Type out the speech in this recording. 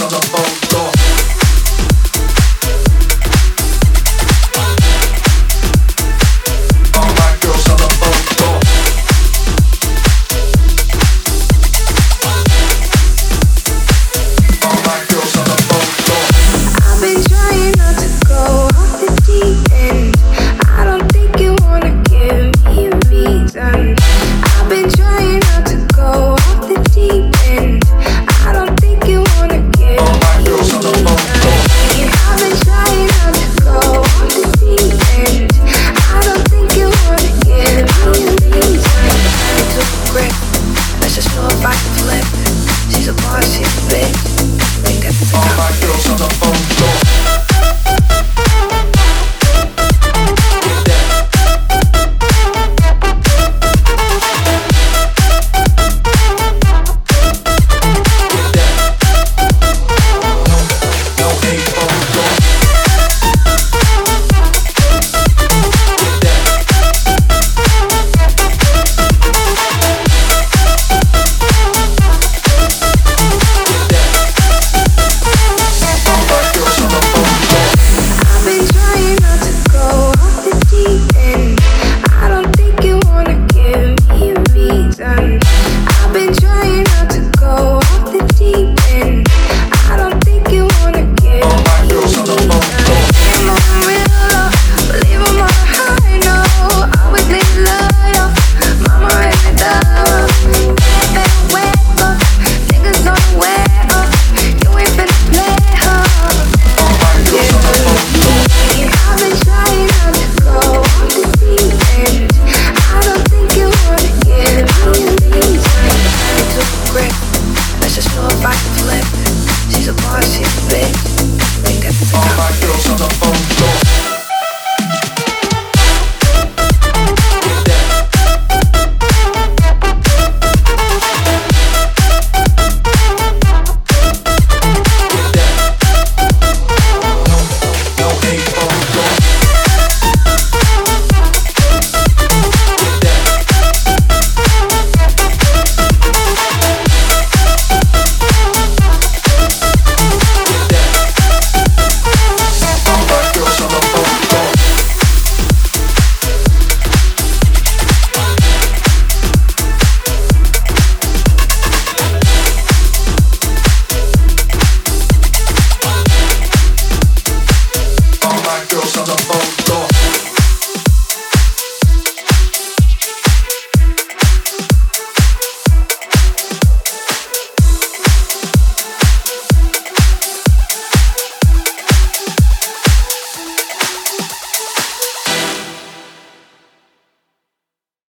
on the phone. Flip. She's a boss, bitch. Think Ring. All my girls on the phone,